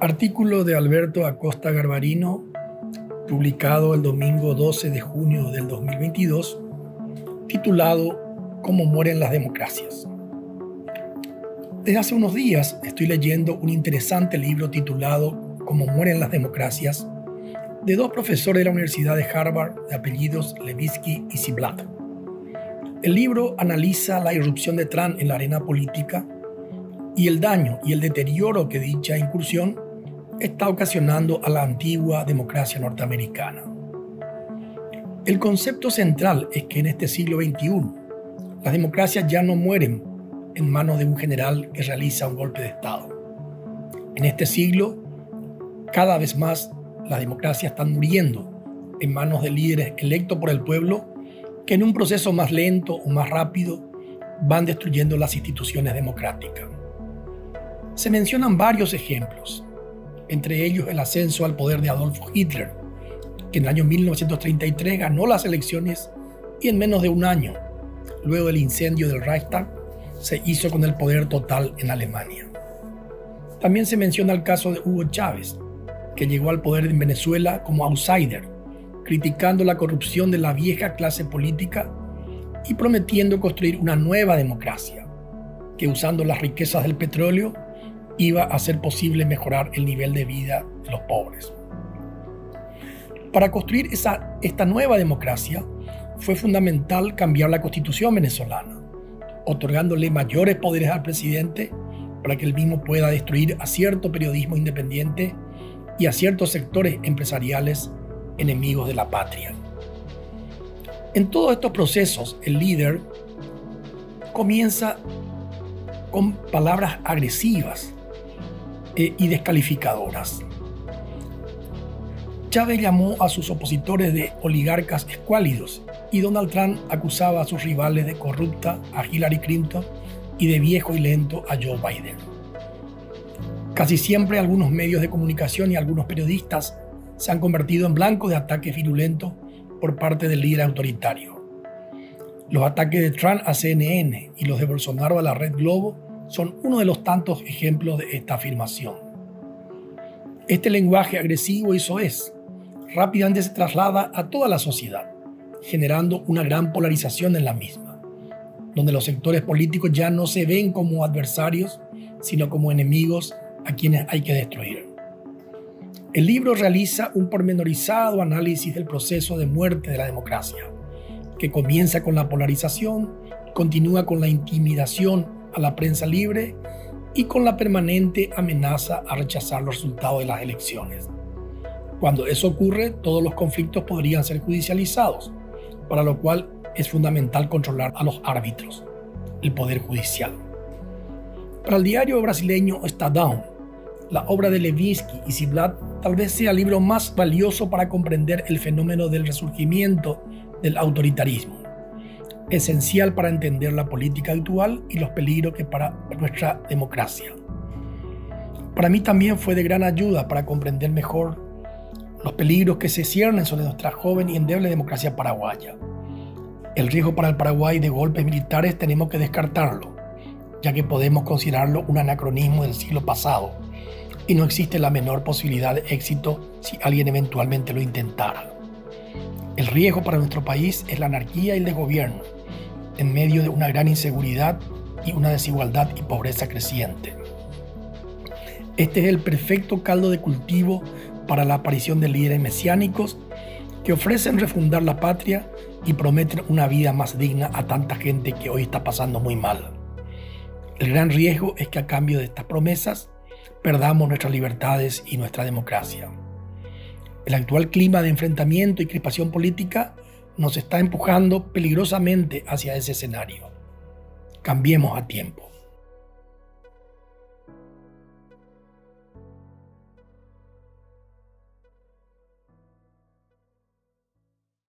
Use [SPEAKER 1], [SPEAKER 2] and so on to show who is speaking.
[SPEAKER 1] Artículo de Alberto Acosta Garbarino, publicado el domingo 12 de junio del 2022, titulado Cómo mueren las democracias. Desde hace unos días estoy leyendo un interesante libro titulado Cómo mueren las democracias de dos profesores de la Universidad de Harvard de apellidos Levitsky y Ziblatt. El libro analiza la irrupción de Trump en la arena política y el daño y el deterioro que dicha incursión está ocasionando a la antigua democracia norteamericana. El concepto central es que en este siglo XXI las democracias ya no mueren en manos de un general que realiza un golpe de Estado. En este siglo, cada vez más las democracias están muriendo en manos de líderes electos por el pueblo que en un proceso más lento o más rápido van destruyendo las instituciones democráticas. Se mencionan varios ejemplos, entre ellos el ascenso al poder de Adolfo Hitler, que en el año 1933 ganó las elecciones y en menos de un año, luego del incendio del Reichstag, se hizo con el poder total en Alemania. También se menciona el caso de Hugo Chávez, que llegó al poder en Venezuela como outsider, criticando la corrupción de la vieja clase política y prometiendo construir una nueva democracia, que usando las riquezas del petróleo iba a hacer posible mejorar el nivel de vida de los pobres. Para construir esa, esta nueva democracia fue fundamental cambiar la constitución venezolana, otorgándole mayores poderes al presidente para que el mismo pueda destruir a cierto periodismo independiente y a ciertos sectores empresariales enemigos de la patria. En todos estos procesos, el líder comienza con palabras agresivas eh, y descalificadoras. Chávez llamó a sus opositores de oligarcas escuálidos y Donald Trump acusaba a sus rivales de corrupta a Hillary Clinton y de viejo y lento a Joe Biden. Casi siempre algunos medios de comunicación y algunos periodistas se han convertido en blanco de ataques virulentos por parte del líder autoritario. Los ataques de Trump a CNN y los de Bolsonaro a la red Globo son uno de los tantos ejemplos de esta afirmación. Este lenguaje agresivo y soez rápidamente se traslada a toda la sociedad, generando una gran polarización en la misma, donde los sectores políticos ya no se ven como adversarios, sino como enemigos a quienes hay que destruir. El libro realiza un pormenorizado análisis del proceso de muerte de la democracia, que comienza con la polarización, continúa con la intimidación a la prensa libre y con la permanente amenaza a rechazar los resultados de las elecciones. Cuando eso ocurre, todos los conflictos podrían ser judicializados, para lo cual es fundamental controlar a los árbitros, el Poder Judicial. Para el diario brasileño Estadão, la obra de Levinsky y Ziblatt tal vez sea el libro más valioso para comprender el fenómeno del resurgimiento del autoritarismo, esencial para entender la política actual y los peligros que para nuestra democracia. Para mí también fue de gran ayuda para comprender mejor los peligros que se ciernen sobre nuestra joven y endeble democracia paraguaya. El riesgo para el Paraguay de golpes militares tenemos que descartarlo ya que podemos considerarlo un anacronismo del siglo pasado y no existe la menor posibilidad de éxito si alguien eventualmente lo intentara. El riesgo para nuestro país es la anarquía y el desgobierno, en medio de una gran inseguridad y una desigualdad y pobreza creciente. Este es el perfecto caldo de cultivo para la aparición de líderes mesiánicos que ofrecen refundar la patria y prometen una vida más digna a tanta gente que hoy está pasando muy mal. El gran riesgo es que a cambio de estas promesas perdamos nuestras libertades y nuestra democracia. El actual clima de enfrentamiento y crispación política nos está empujando peligrosamente hacia ese escenario. Cambiemos a tiempo.